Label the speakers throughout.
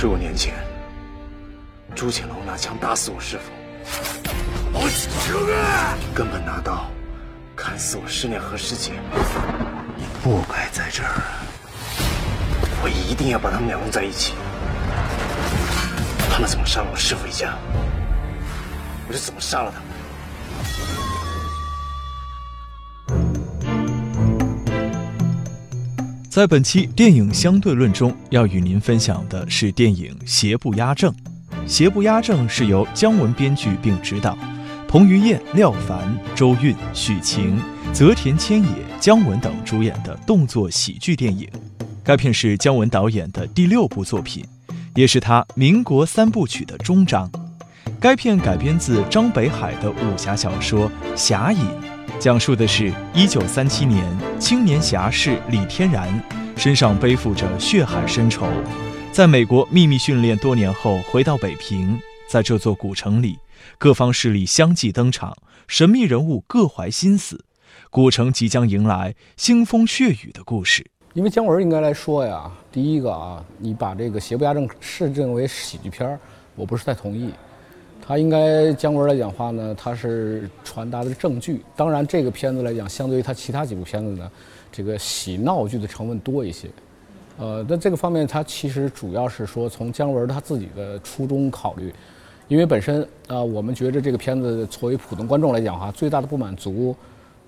Speaker 1: 十五年前，朱潜龙拿枪打死我师父，根本拿刀砍死我师娘和师姐。你不该在这儿，我一定要把他们俩弄在一起。他们怎么杀了我师父一家，我就怎么杀了他们。
Speaker 2: 在本期电影相对论中，要与您分享的是电影《邪不压正》。《邪不压正》是由姜文编剧并执导，彭于晏、廖凡、周韵、许晴、泽田千野、姜文等主演的动作喜剧电影。该片是姜文导演的第六部作品，也是他民国三部曲的终章。该片改编自张北海的武侠小说《侠隐》。讲述的是1937年，青年侠士李天然身上背负着血海深仇，在美国秘密训练多年后回到北平，在这座古城里，各方势力相继登场，神秘人物各怀心思，古城即将迎来腥风血雨的故事。
Speaker 3: 因为姜文应该来说呀，第一个啊，你把这个《邪不压正》视正为喜剧片儿，我不是太同意。他应该姜文来讲话呢，他是传达的证据。当然，这个片子来讲，相对于他其他几部片子呢，这个喜闹剧的成分多一些。呃，那这个方面，他其实主要是说从姜文他自己的初衷考虑，因为本身啊，我们觉得这个片子作为普通观众来讲哈，最大的不满足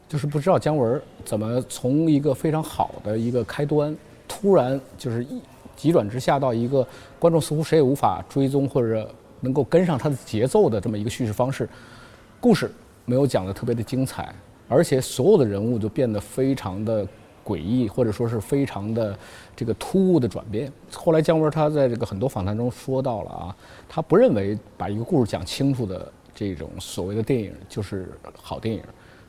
Speaker 3: 就是不知道姜文怎么从一个非常好的一个开端，突然就是一急转直下到一个观众似乎谁也无法追踪或者。能够跟上它的节奏的这么一个叙事方式，故事没有讲的特别的精彩，而且所有的人物就变得非常的诡异，或者说是非常的这个突兀的转变。后来姜文他在这个很多访谈中说到了啊，他不认为把一个故事讲清楚的这种所谓的电影就是好电影，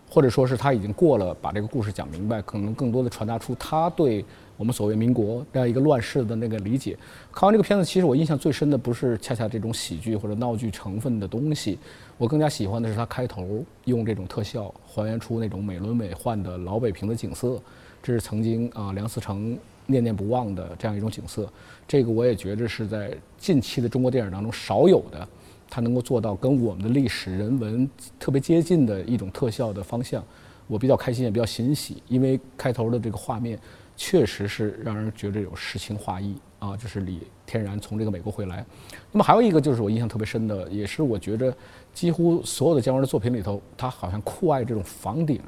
Speaker 3: 或者说是他已经过了把这个故事讲明白，可能更多的传达出他对。我们所谓民国这样一个乱世的那个理解，看完这个片子，其实我印象最深的不是恰恰这种喜剧或者闹剧成分的东西，我更加喜欢的是它开头用这种特效还原出那种美轮美奂的老北平的景色，这是曾经啊梁思成念念不忘的这样一种景色。这个我也觉着是在近期的中国电影当中少有的，它能够做到跟我们的历史人文特别接近的一种特效的方向，我比较开心也比较欣喜，因为开头的这个画面。确实是让人觉得有诗情画意啊，就是李天然从这个美国回来。那么还有一个就是我印象特别深的，也是我觉得几乎所有的姜文的作品里头，他好像酷爱这种房顶，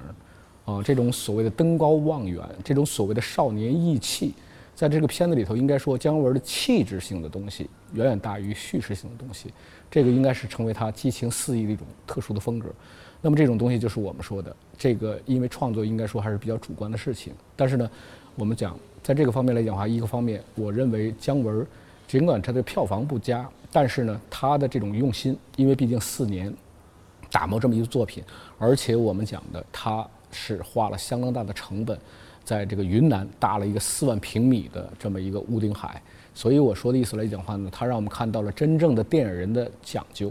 Speaker 3: 啊，这种所谓的登高望远，这种所谓的少年意气，在这个片子里头，应该说姜文的气质性的东西远远大于叙事性的东西，这个应该是成为他激情四溢的一种特殊的风格。那么这种东西就是我们说的这个，因为创作应该说还是比较主观的事情，但是呢。我们讲，在这个方面来讲的话，一个方面，我认为姜文，尽管他的票房不佳，但是呢，他的这种用心，因为毕竟四年打磨这么一个作品，而且我们讲的，他是花了相当大的成本，在这个云南搭了一个四万平米的这么一个屋顶海，所以我说的意思来讲的话呢，他让我们看到了真正的电影人的讲究。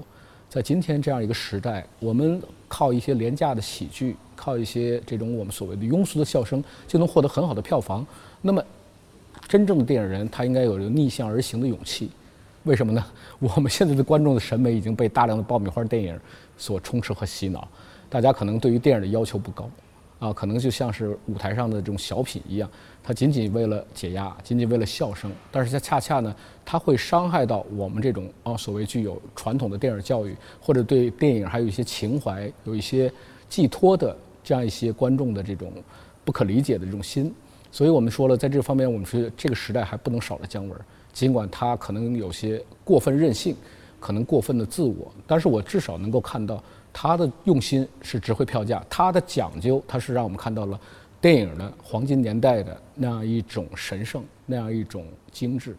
Speaker 3: 在今天这样一个时代，我们靠一些廉价的喜剧，靠一些这种我们所谓的庸俗的笑声，就能获得很好的票房。那么，真正的电影人他应该有逆向而行的勇气。为什么呢？我们现在的观众的审美已经被大量的爆米花电影所充斥和洗脑，大家可能对于电影的要求不高。啊，可能就像是舞台上的这种小品一样，它仅仅为了解压，仅仅为了笑声，但是它恰恰呢，它会伤害到我们这种啊所谓具有传统的电影教育或者对电影还有一些情怀、有一些寄托的这样一些观众的这种不可理解的这种心。所以我们说了，在这方面，我们说这个时代还不能少了姜文，尽管他可能有些过分任性，可能过分的自我，但是我至少能够看到。他的用心是值回票价，他的讲究，他是让我们看到了电影的黄金年代的那样一种神圣，那样一种精致。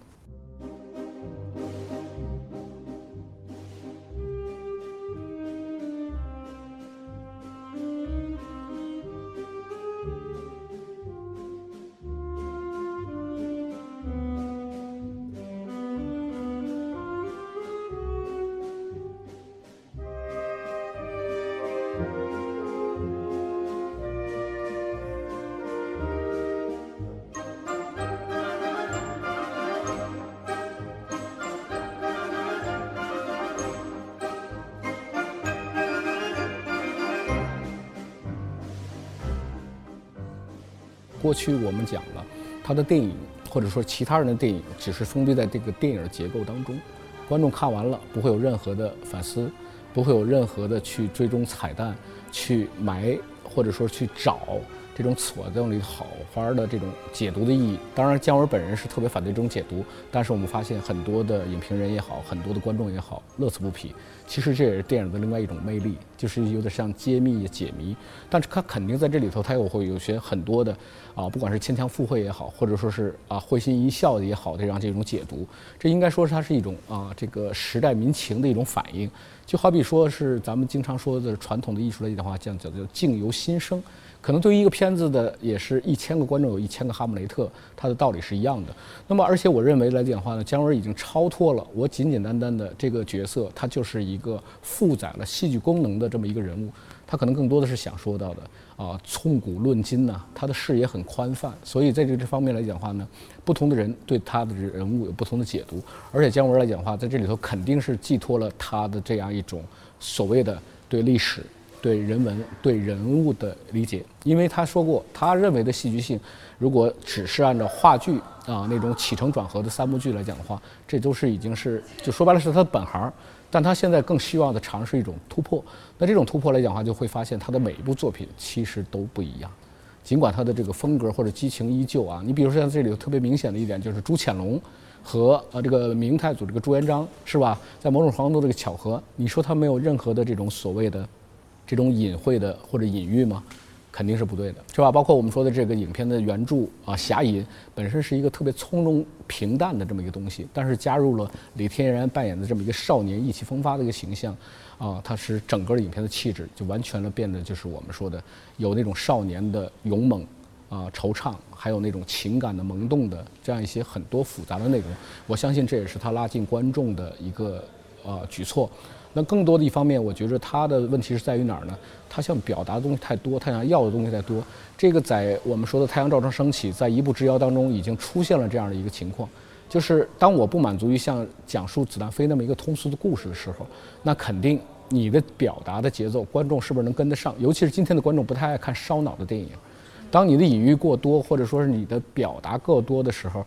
Speaker 3: 去我们讲了，他的电影或者说其他人的电影只是封闭在这个电影的结构当中，观众看完了不会有任何的反思，不会有任何的去追踪彩蛋、去埋或者说去找。这种锁在里好花的这种解读的意义，当然姜文本人是特别反对这种解读，但是我们发现很多的影评人也好，很多的观众也好，乐此不疲。其实这也是电影的另外一种魅力，就是有点像揭秘、解谜。但是它肯定在这里头，它又会有些很多的啊，不管是牵强附会也好，或者说是啊会心一笑的也好，这样这种解读，这应该说是它是一种啊这个时代民情的一种反应。就好比说是咱们经常说的传统的艺术类的话，叫叫叫境由心生。可能对于一个片子的，也是一千个观众有一千个哈姆雷特，它的道理是一样的。那么，而且我认为来讲的话呢，姜文已经超脱了我简简单单的这个角色，他就是一个负载了戏剧功能的这么一个人物。他可能更多的是想说到的啊，从古论今呢，他的视野很宽泛。所以在这这方面来讲的话呢，不同的人对他的人物有不同的解读。而且姜文来讲的话，在这里头肯定是寄托了他的这样一种所谓的对历史。对人文、对人物的理解，因为他说过，他认为的戏剧性，如果只是按照话剧啊那种起承转合的三幕剧来讲的话，这都是已经是就说白了是他的本行。但他现在更希望的尝试一种突破。那这种突破来讲的话，就会发现他的每一部作品其实都不一样。尽管他的这个风格或者激情依旧啊，你比如说像这里头特别明显的一点就是朱潜龙和呃这个明太祖这个朱元璋是吧？在某种程度这个巧合，你说他没有任何的这种所谓的。这种隐晦的或者隐喻吗？肯定是不对的，是吧？包括我们说的这个影片的原著啊，《侠隐》本身是一个特别从容平淡的这么一个东西，但是加入了李天然扮演的这么一个少年意气风发的一个形象，啊，它是整个影片的气质就完全的变得就是我们说的有那种少年的勇猛啊、惆怅，还有那种情感的萌动的这样一些很多复杂的内容。我相信这也是他拉近观众的一个呃举措。那更多的一方面，我觉着他的问题是在于哪儿呢？他想表达的东西太多，他想要的东西太多。这个在我们说的《太阳照常升起》在一步之遥当中已经出现了这样的一个情况，就是当我不满足于像讲述子弹飞那么一个通俗的故事的时候，那肯定你的表达的节奏，观众是不是能跟得上？尤其是今天的观众不太爱看烧脑的电影，当你的隐喻过多，或者说是你的表达过多的时候，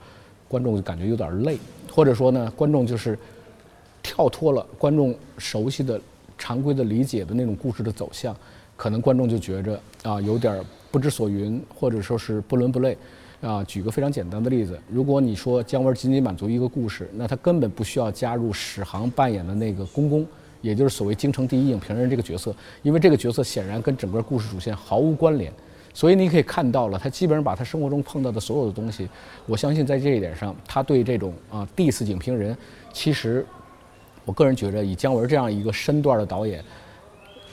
Speaker 3: 观众就感觉有点累，或者说呢，观众就是。跳脱了观众熟悉的、常规的理解的那种故事的走向，可能观众就觉着啊有点不知所云，或者说是不伦不类。啊，举个非常简单的例子，如果你说姜文仅仅满足一个故事，那他根本不需要加入史航扮演的那个公公，也就是所谓京城第一影评人这个角色，因为这个角色显然跟整个故事主线毫无关联。所以你可以看到了，他基本上把他生活中碰到的所有的东西，我相信在这一点上，他对这种啊 diss 影评人，其实。我个人觉着，以姜文这样一个身段的导演，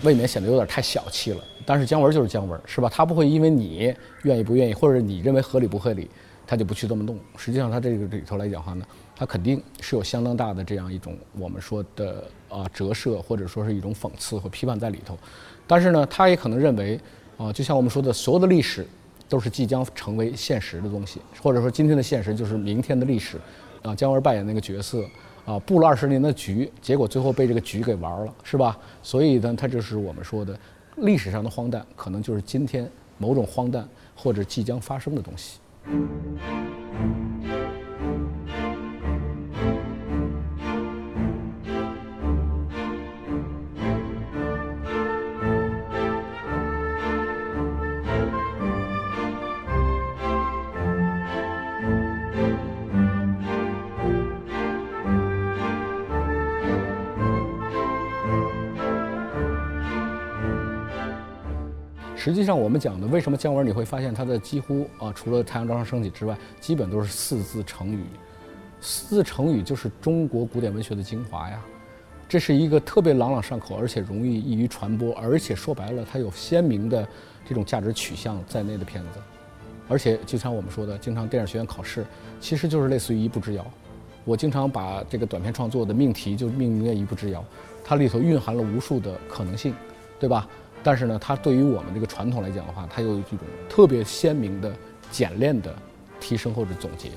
Speaker 3: 未免显得有点太小气了。但是姜文就是姜文，是吧？他不会因为你愿意不愿意，或者你认为合理不合理，他就不去这么弄。实际上，他这个里头来讲话呢，他肯定是有相当大的这样一种我们说的啊折射，或者说是一种讽刺和批判在里头。但是呢，他也可能认为啊，就像我们说的，所有的历史都是即将成为现实的东西，或者说今天的现实就是明天的历史。啊，姜文扮演那个角色。啊，布了二十年的局，结果最后被这个局给玩了，是吧？所以呢，它就是我们说的历史上的荒诞，可能就是今天某种荒诞或者即将发生的东西。我们讲的为什么姜文你会发现他的几乎啊，除了《太阳照常升起》之外，基本都是四字成语。四字成语就是中国古典文学的精华呀。这是一个特别朗朗上口，而且容易易于传播，而且说白了，它有鲜明的这种价值取向在内的片子。而且就像我们说的，经常电影学院考试，其实就是类似于一步之遥。我经常把这个短片创作的命题就命名为一步之遥，它里头蕴含了无数的可能性，对吧？但是呢，它对于我们这个传统来讲的话，它有一种特别鲜明的、简练的提升或者总结。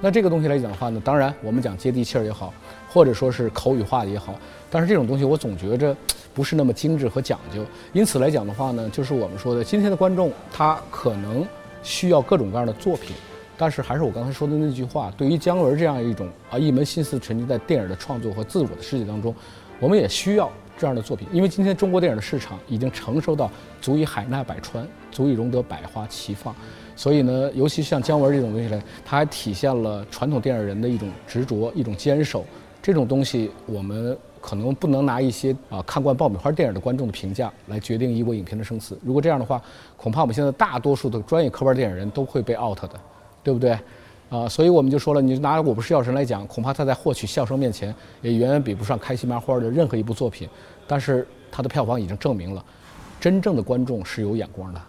Speaker 3: 那这个东西来讲的话呢，当然我们讲接地气儿也好，或者说是口语化也好，但是这种东西我总觉着不是那么精致和讲究。因此来讲的话呢，就是我们说的今天的观众，他可能需要各种各样的作品。但是还是我刚才说的那句话，对于姜文这样一种啊一门心思沉浸在电影的创作和自我的世界当中，我们也需要这样的作品。因为今天中国电影的市场已经成熟到足以海纳百川，足以容得百花齐放。所以呢，尤其像姜文这种东西呢，它还体现了传统电影人的一种执着、一种坚守。这种东西我们可能不能拿一些啊看惯爆米花电影的观众的评价来决定一部影片的生死。如果这样的话，恐怕我们现在大多数的专业科班电影人都会被 out 的。对不对？啊，所以我们就说了，你拿《我不是药神》来讲，恐怕他在获取笑声面前，也远远比不上开心麻花的任何一部作品。但是他的票房已经证明了，真正的观众是有眼光的。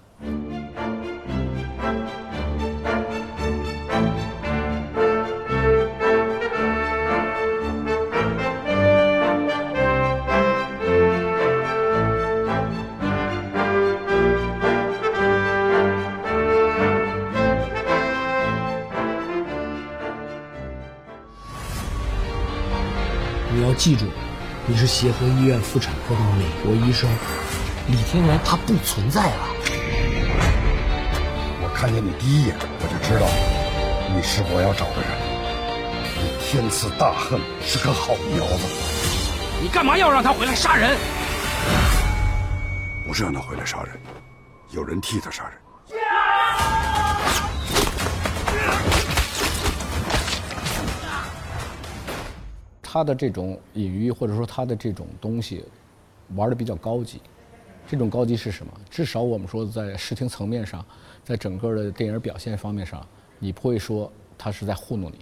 Speaker 4: 记住，你是协和医院妇产科的美国医生，李天然他不存在了。
Speaker 5: 我看见你第一眼，我就知道你是我要找的人。你天赐大恨，是个好苗子。
Speaker 4: 你干嘛要让他回来杀人？
Speaker 5: 不是让他回来杀人，有人替他杀人。
Speaker 3: 他的这种隐喻，或者说他的这种东西，玩的比较高级。这种高级是什么？至少我们说在视听层面上，在整个的电影表现方面上，你不会说他是在糊弄你，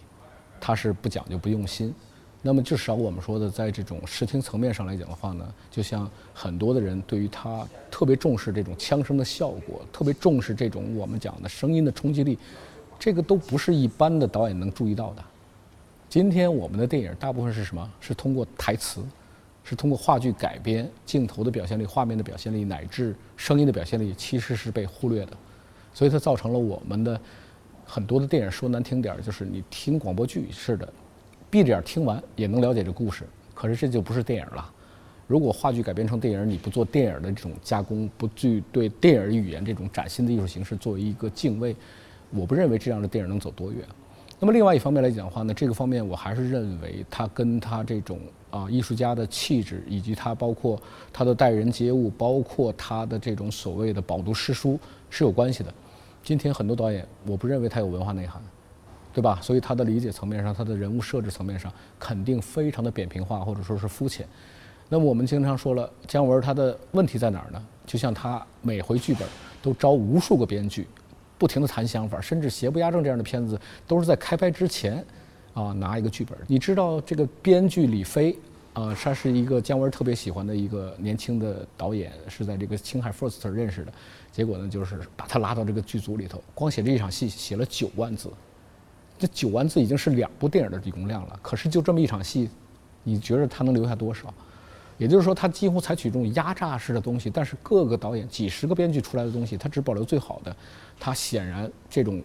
Speaker 3: 他是不讲究、不用心。那么至少我们说的，在这种视听层面上来讲的话呢，就像很多的人对于他特别重视这种枪声的效果，特别重视这种我们讲的声音的冲击力，这个都不是一般的导演能注意到的。今天我们的电影大部分是什么？是通过台词，是通过话剧改编，镜头的表现力、画面的表现力，乃至声音的表现力，其实是被忽略的。所以它造成了我们的很多的电影说难听点儿，就是你听广播剧似的，闭着眼听完也能了解这故事。可是这就不是电影了。如果话剧改编成电影，你不做电影的这种加工，不具对电影语言这种崭新的艺术形式作为一个敬畏，我不认为这样的电影能走多远。那么另外一方面来讲的话呢，这个方面我还是认为他跟他这种啊艺术家的气质，以及他包括他的待人接物，包括他的这种所谓的饱读诗书是有关系的。今天很多导演，我不认为他有文化内涵，对吧？所以他的理解层面上，他的人物设置层面上，肯定非常的扁平化或者说是肤浅。那么我们经常说了，姜文他的问题在哪儿呢？就像他每回剧本都招无数个编剧。不停地谈想法，甚至《邪不压正》这样的片子都是在开拍之前，啊，拿一个剧本。你知道这个编剧李飞，啊，他是一个姜文特别喜欢的一个年轻的导演，是在这个青海 First 认识的。结果呢，就是把他拉到这个剧组里头，光写这一场戏写了九万字，这九万字已经是两部电影的容量了。可是就这么一场戏，你觉得他能留下多少？也就是说，他几乎采取这种压榨式的东西，但是各个导演几十个编剧出来的东西，他只保留最好的。他显然这种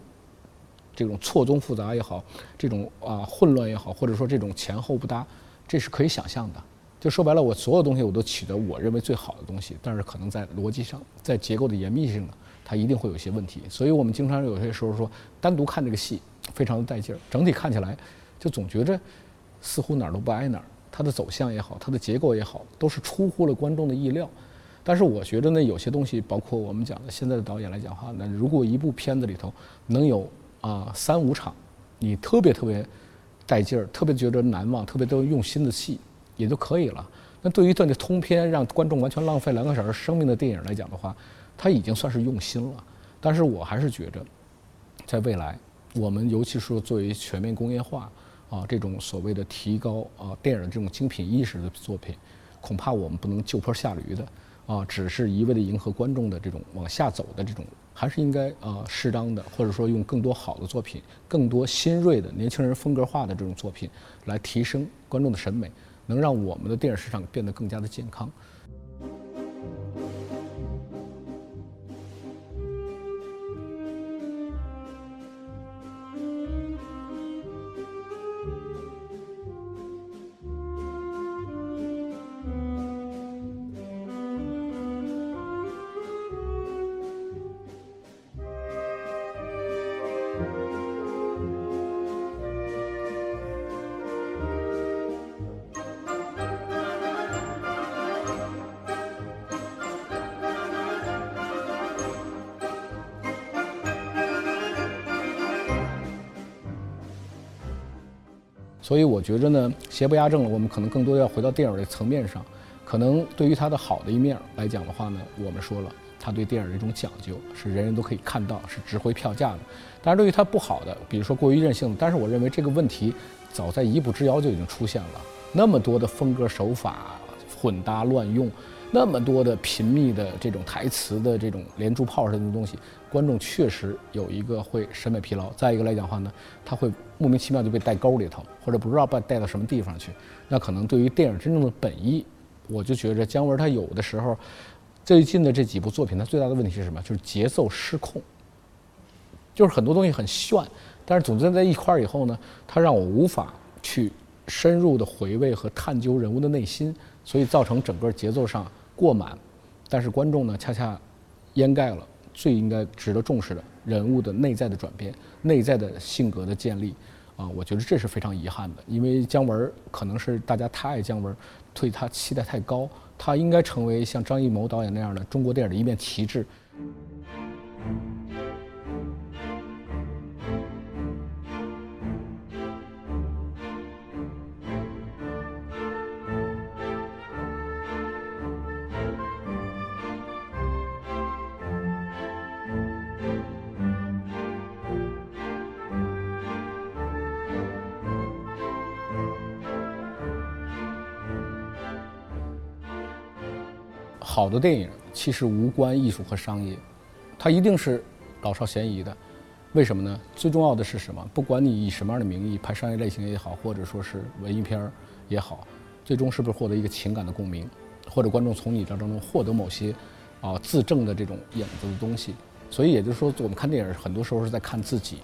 Speaker 3: 这种错综复杂也好，这种啊混乱也好，或者说这种前后不搭，这是可以想象的。就说白了，我所有东西我都取得我认为最好的东西，但是可能在逻辑上，在结构的严密性呢，它一定会有些问题。所以我们经常有些时候说，单独看这个戏非常的带劲儿，整体看起来就总觉着似乎哪儿都不挨哪儿。它的走向也好，它的结构也好，都是出乎了观众的意料。但是我觉得呢，有些东西，包括我们讲的现在的导演来讲话，那如果一部片子里头能有啊三五场，你特别特别带劲儿，特别觉得难忘，特别都用心的戏，也就可以了。那对于这个通篇让观众完全浪费两个小时生命的电影来讲的话，它已经算是用心了。但是我还是觉着，在未来，我们尤其是作为全面工业化啊这种所谓的提高啊电影的这种精品意识的作品，恐怕我们不能就坡下驴的。啊，只是一味的迎合观众的这种往下走的这种，还是应该啊适当的，或者说用更多好的作品，更多新锐的年轻人风格化的这种作品，来提升观众的审美，能让我们的电影市场变得更加的健康。所以我觉着呢，邪不压正，我们可能更多要回到电影的层面上。可能对于它的好的一面来讲的话呢，我们说了，它对电影的一种讲究是人人都可以看到，是值回票价的。但是对于它不好的，比如说过于任性，但是我认为这个问题早在《一步之遥》就已经出现了，那么多的风格手法混搭乱用，那么多的频密的这种台词的这种连珠炮似的东西，观众确实有一个会审美疲劳。再一个来讲的话呢，他会莫名其妙就被带沟里头，或者不知道被带到什么地方去。那可能对于电影真正的本意。我就觉着姜文他有的时候，最近的这几部作品，他最大的问题是什么？就是节奏失控，就是很多东西很炫，但是总结在一块儿以后呢，他让我无法去深入的回味和探究人物的内心，所以造成整个节奏上过满，但是观众呢恰恰掩盖了最应该值得重视的人物的内在的转变、内在的性格的建立。啊，我觉得这是非常遗憾的，因为姜文可能是大家太爱姜文。对他期待太高，他应该成为像张艺谋导演那样的中国电影的一面旗帜。好的电影其实无关艺术和商业，它一定是老少咸宜的。为什么呢？最重要的是什么？不管你以什么样的名义拍商业类型也好，或者说是文艺片儿也好，最终是不是获得一个情感的共鸣，或者观众从你这当中获得某些啊自证的这种影子的东西？所以也就是说，我们看电影很多时候是在看自己。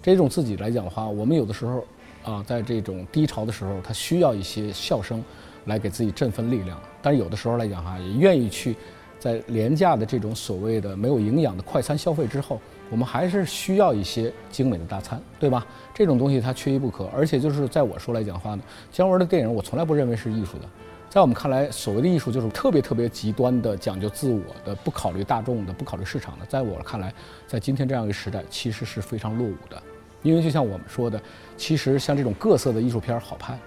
Speaker 3: 这种自己来讲的话，我们有的时候啊，在这种低潮的时候，他需要一些笑声。来给自己振奋力量，但是有的时候来讲哈，也愿意去，在廉价的这种所谓的没有营养的快餐消费之后，我们还是需要一些精美的大餐，对吧？这种东西它缺一不可。而且就是在我说来讲话呢，姜文的电影我从来不认为是艺术的，在我们看来，所谓的艺术就是特别特别极端的讲究自我的，不考虑大众的，不考虑市场的。在我看来，在今天这样一个时代，其实是非常落伍的。因为就像我们说的，其实像这种各色的艺术片好拍，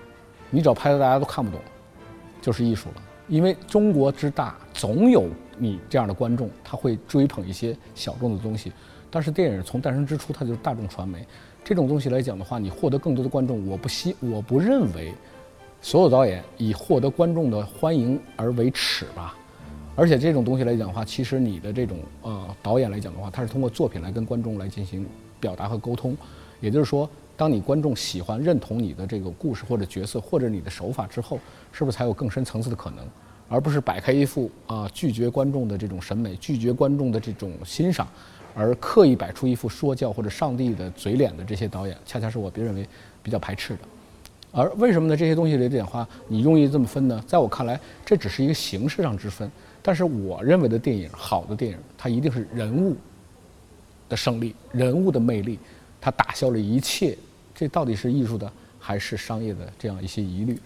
Speaker 3: 你只要拍的大家都看不懂。就是艺术了，因为中国之大，总有你这样的观众，他会追捧一些小众的东西。但是电影从诞生之初，它就是大众传媒，这种东西来讲的话，你获得更多的观众，我不希，我不认为所有导演以获得观众的欢迎而为耻吧。而且这种东西来讲的话，其实你的这种呃导演来讲的话，他是通过作品来跟观众来进行表达和沟通，也就是说。当你观众喜欢、认同你的这个故事或者角色或者你的手法之后，是不是才有更深层次的可能，而不是摆开一副啊拒绝观众的这种审美、拒绝观众的这种欣赏，而刻意摆出一副说教或者上帝的嘴脸的这些导演，恰恰是我别认为比较排斥的。而为什么呢？这些东西的点化，你用意这么分呢？在我看来，这只是一个形式上之分。但是我认为的电影，好的电影，它一定是人物的胜利，人物的魅力，它打消了一切。这到底是艺术的还是商业的？这样一些疑虑。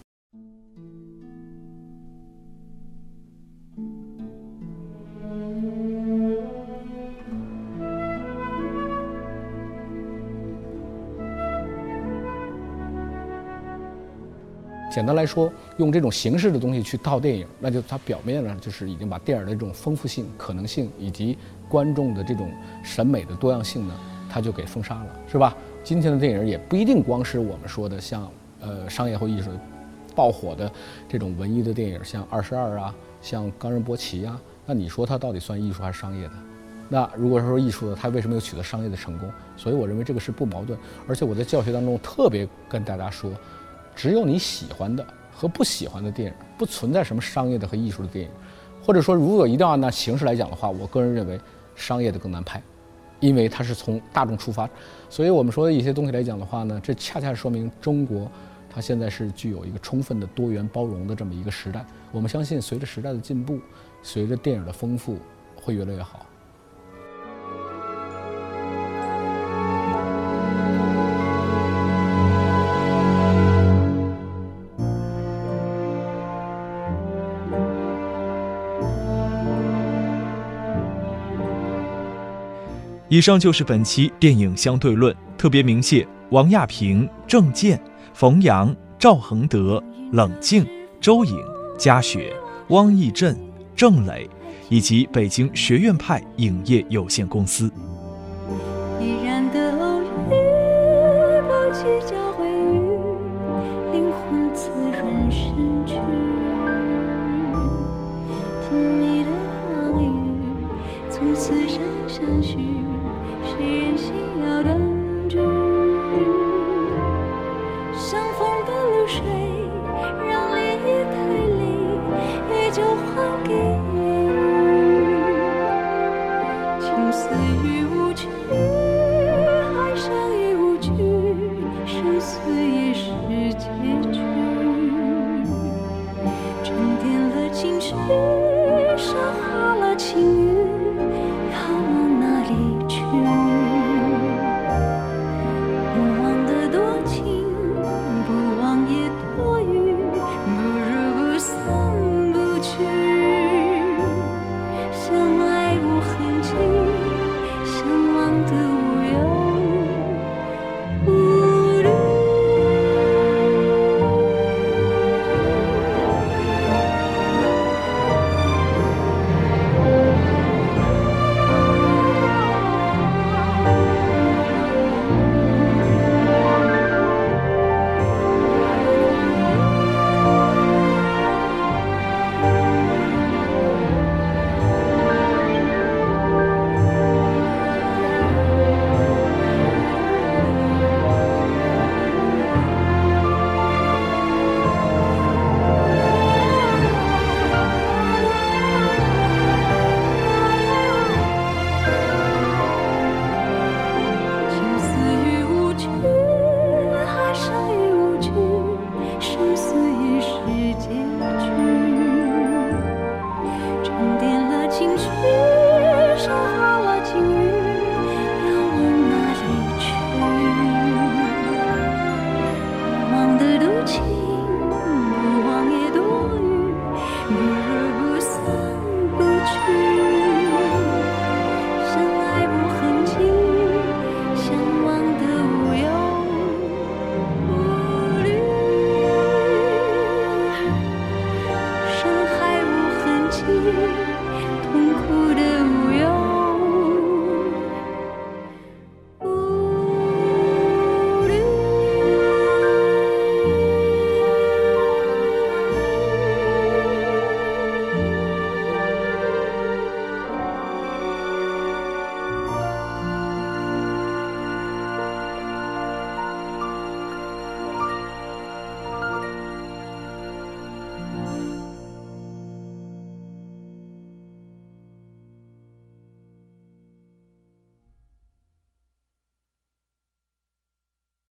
Speaker 3: 简单来说，用这种形式的东西去套电影，那就它表面上就是已经把电影的这种丰富性、可能性以及观众的这种审美的多样性呢，他就给封杀了，是吧？今天的电影也不一定光是我们说的像呃商业或艺术爆火的这种文艺的电影，像《二十二》啊，像《冈仁波齐》啊，那你说它到底算艺术还是商业的？那如果说艺术的，它为什么又取得商业的成功？所以我认为这个是不矛盾。而且我在教学当中特别跟大家说，只有你喜欢的和不喜欢的电影，不存在什么商业的和艺术的电影。或者说，如果一定要按那形式来讲的话，我个人认为商业的更难拍。因为它是从大众出发，所以我们说的一些东西来讲的话呢，这恰恰说明中国它现在是具有一个充分的多元包容的这么一个时代。我们相信，随着时代的进步，随着电影的丰富，会越来越好。
Speaker 2: 以上就是本期电影相对论，特别鸣谢王亚平、郑健、冯阳、赵恒德、冷静、周颖、嘉雪、汪义振、郑磊，以及北京学院派影业有限公司。依然的偶遇，不计交。